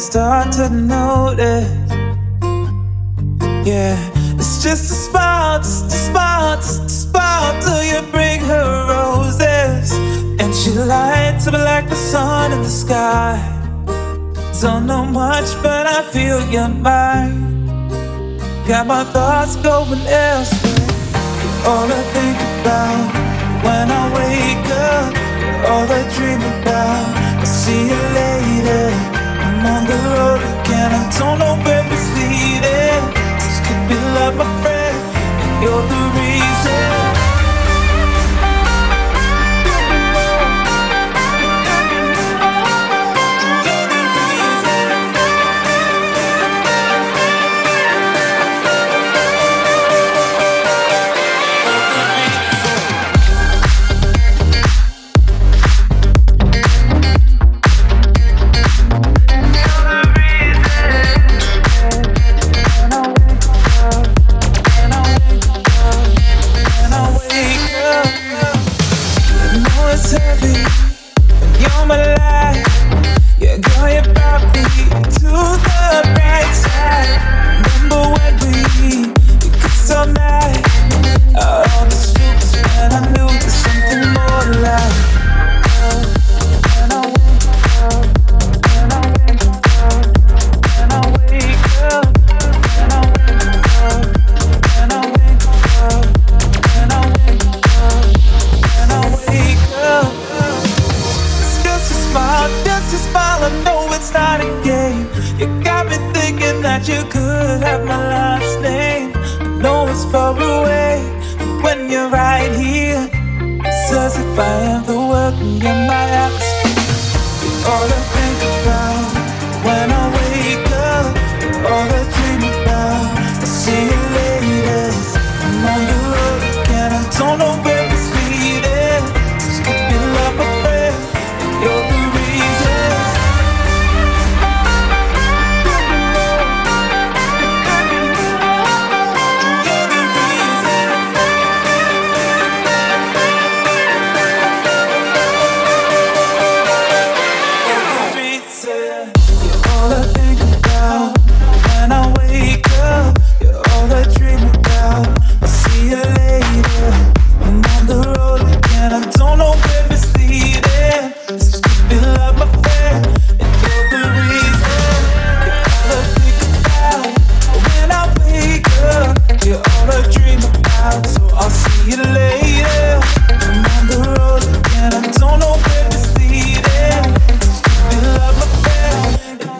start to notice. Yeah, it's just a smile, just a smile, just a smile till you bring her roses. And she lights up like the sun in the sky. Don't know much, but I feel your mind. Got my thoughts going elsewhere. All I think about when I wake up, all I dream about. I'll see you later. I'm on the road again. I don't know where it's leading. This could be love, my friend, and you're the reason.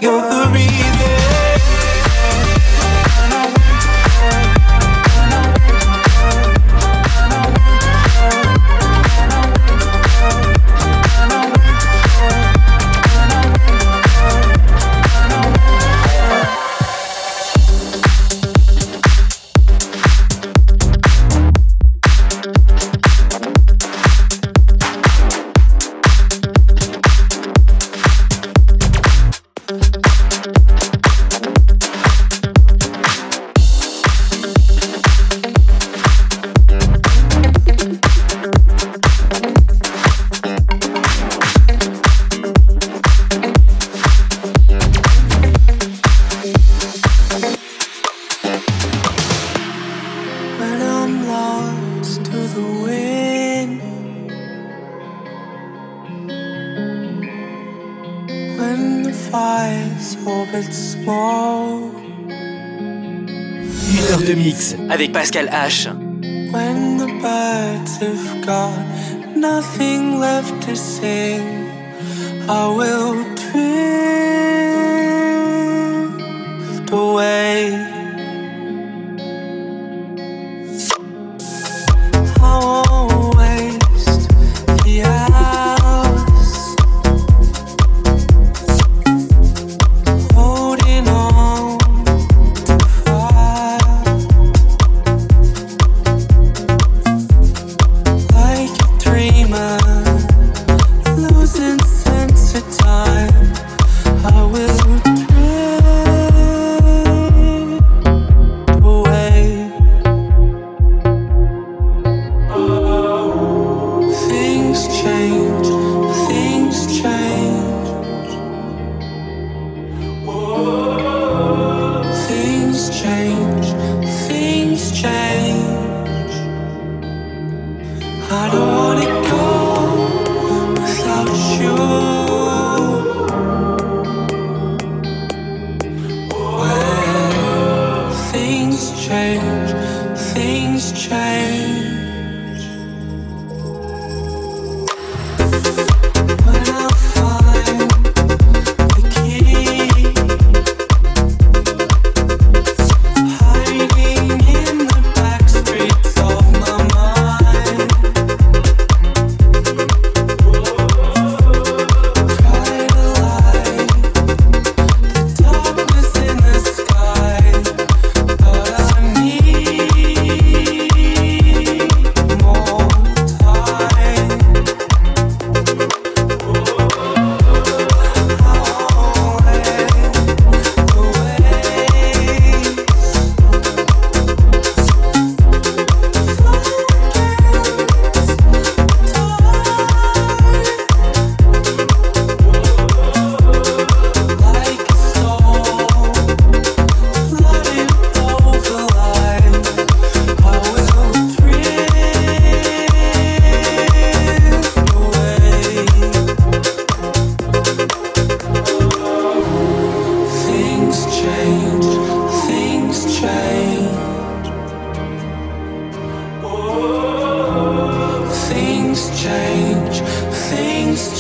You're the reason. Avec Pascal H. When the birds have gone, nothing left to sing.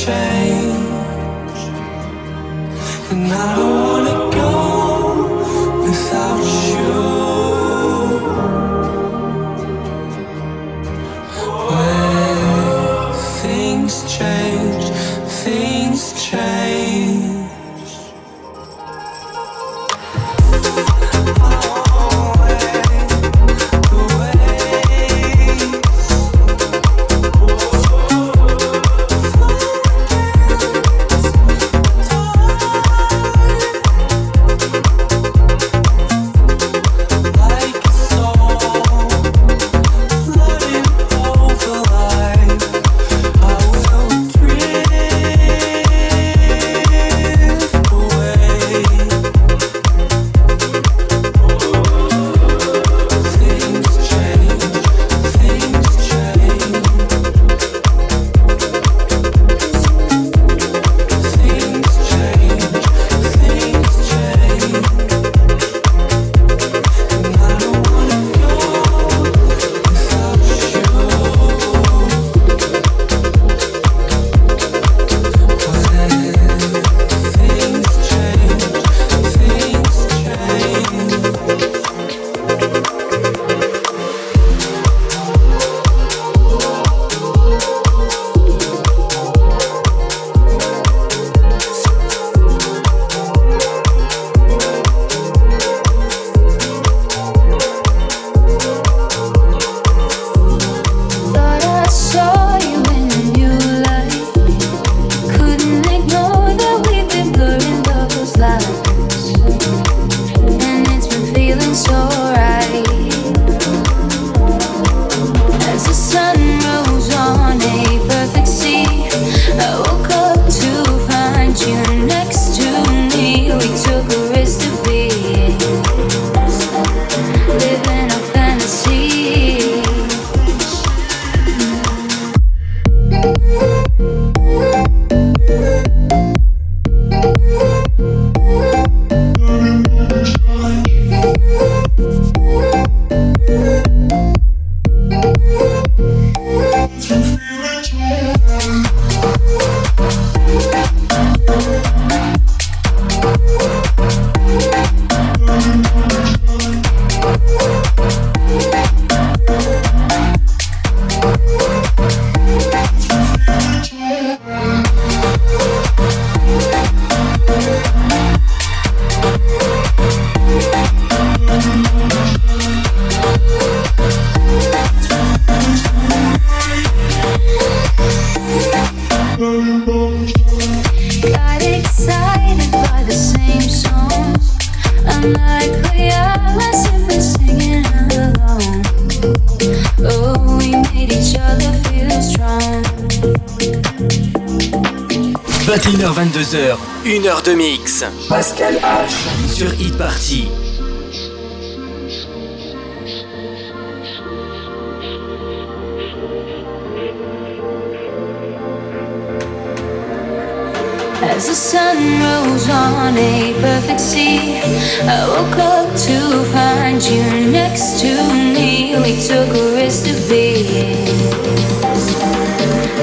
change. And I don't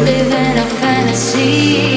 living a fantasy.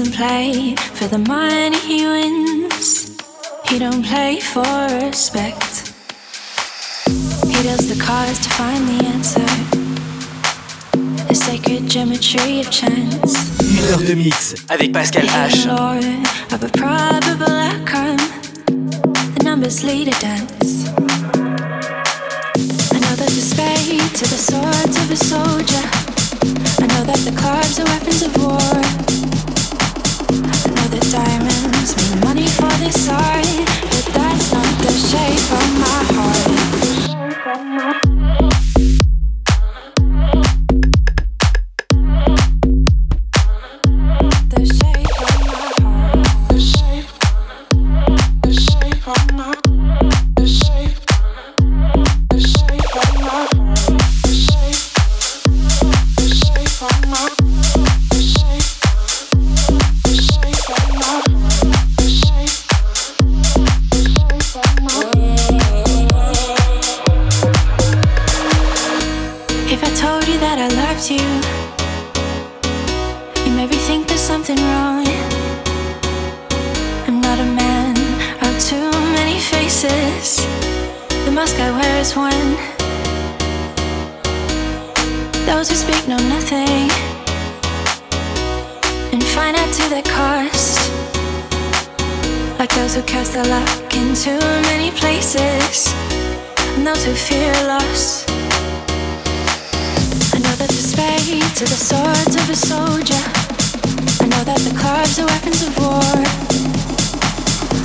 doesn't play for the money he wins. He don't play for respect. He deals the cards to find the answer. The sacred geometry of chance. Une heure de mix avec Pascal H. Of a probable outcome. The numbers lead a dance. I know there's a spade to the swords of a soldier. I know that the cards are weapons of war Lost our luck in too many places. Not to fear loss. I know that the spades the swords of a soldier. I know that the clubs are weapons of war.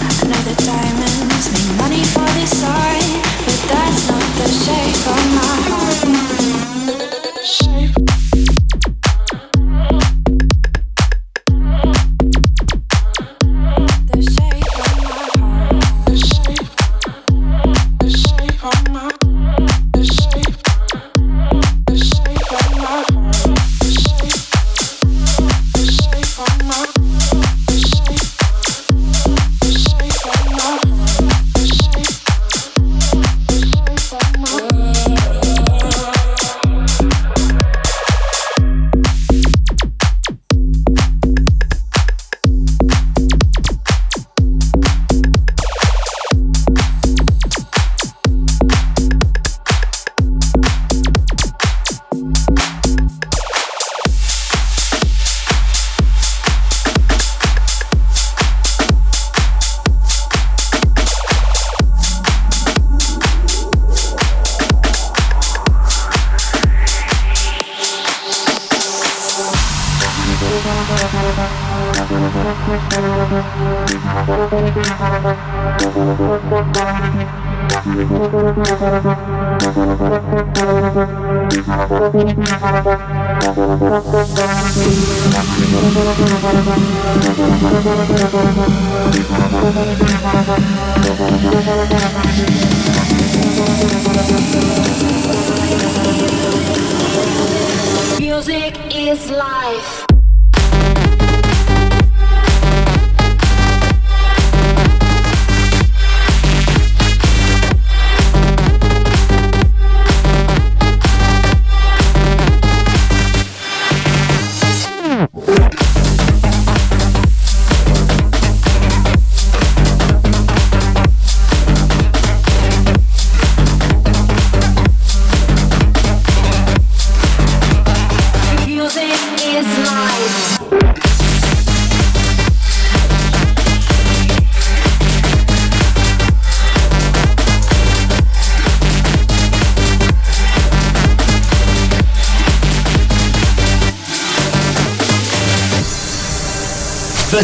I know that diamonds mean money for this art But that's not the shape of my heart. Music is life.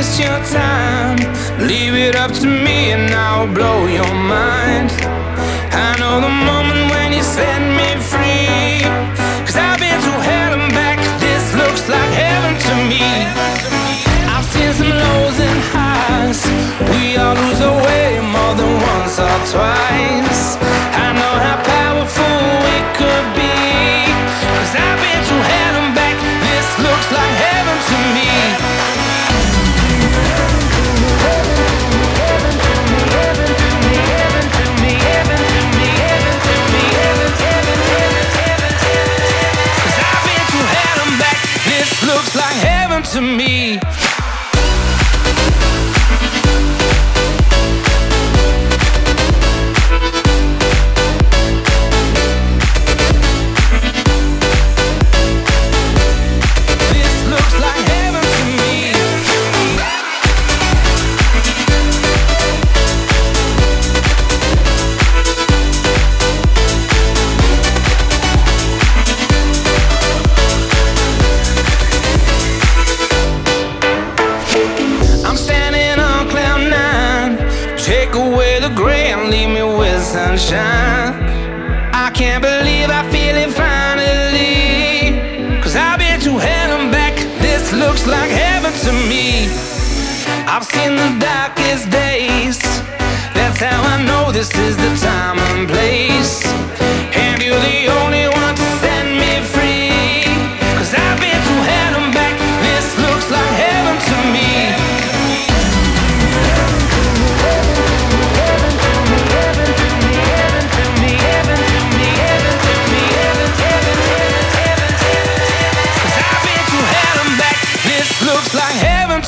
Waste your time. Leave it up to me and I'll blow your mind. I know the moment when you set me free. Cause I've been through hell and back. This looks like heaven to me. I've seen some lows and highs. We all lose our way more than once or twice. I know how powerful we could be. To me.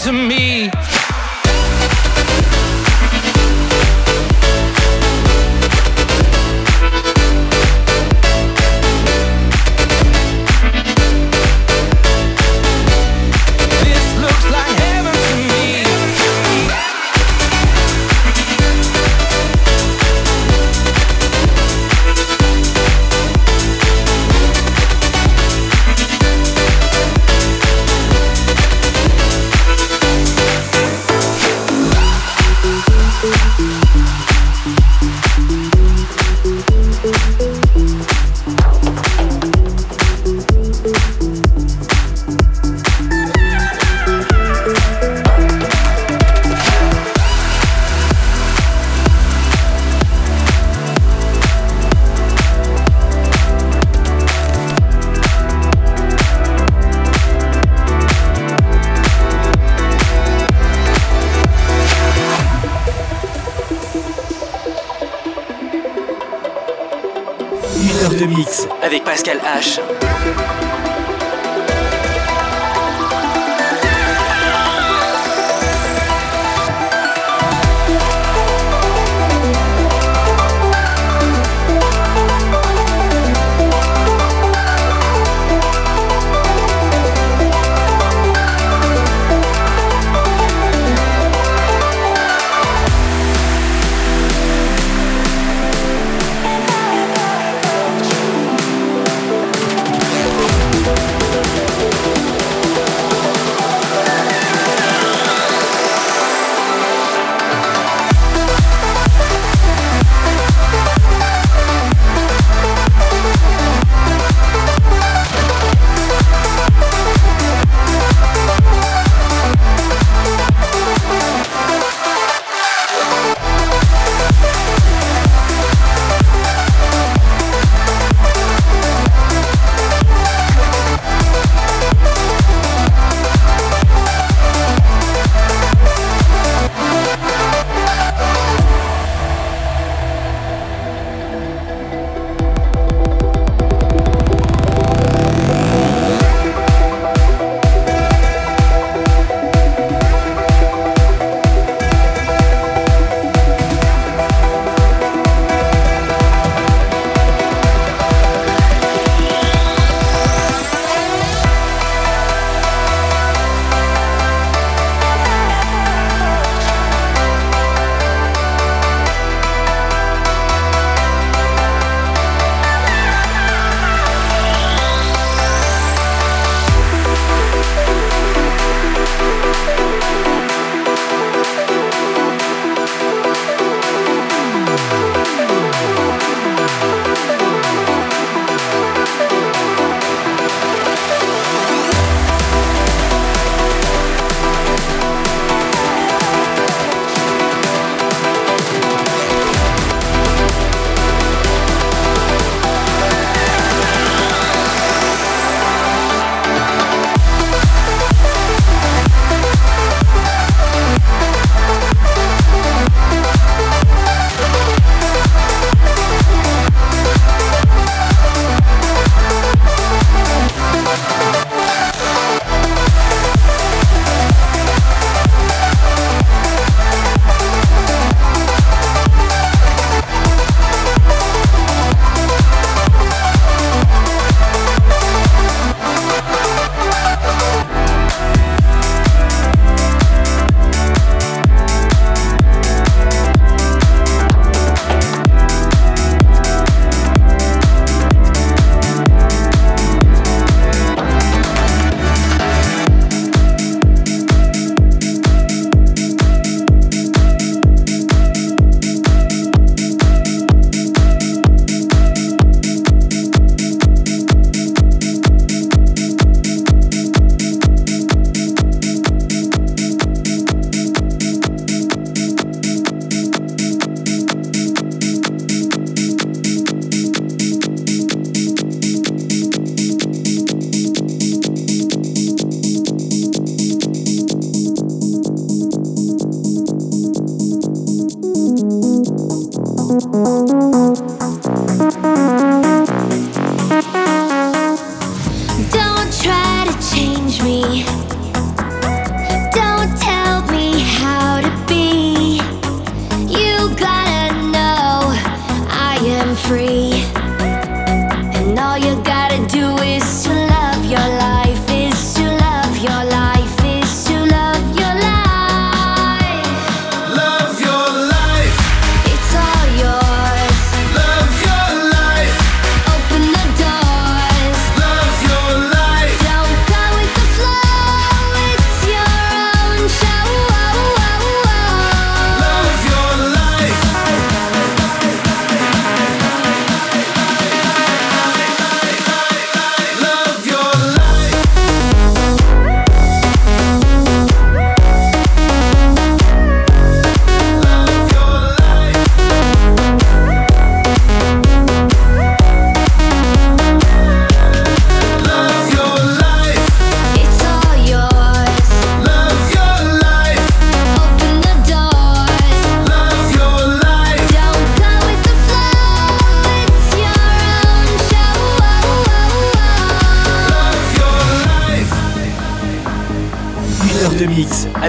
To me.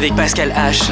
Avec Pascal H.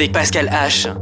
avec Pascal H.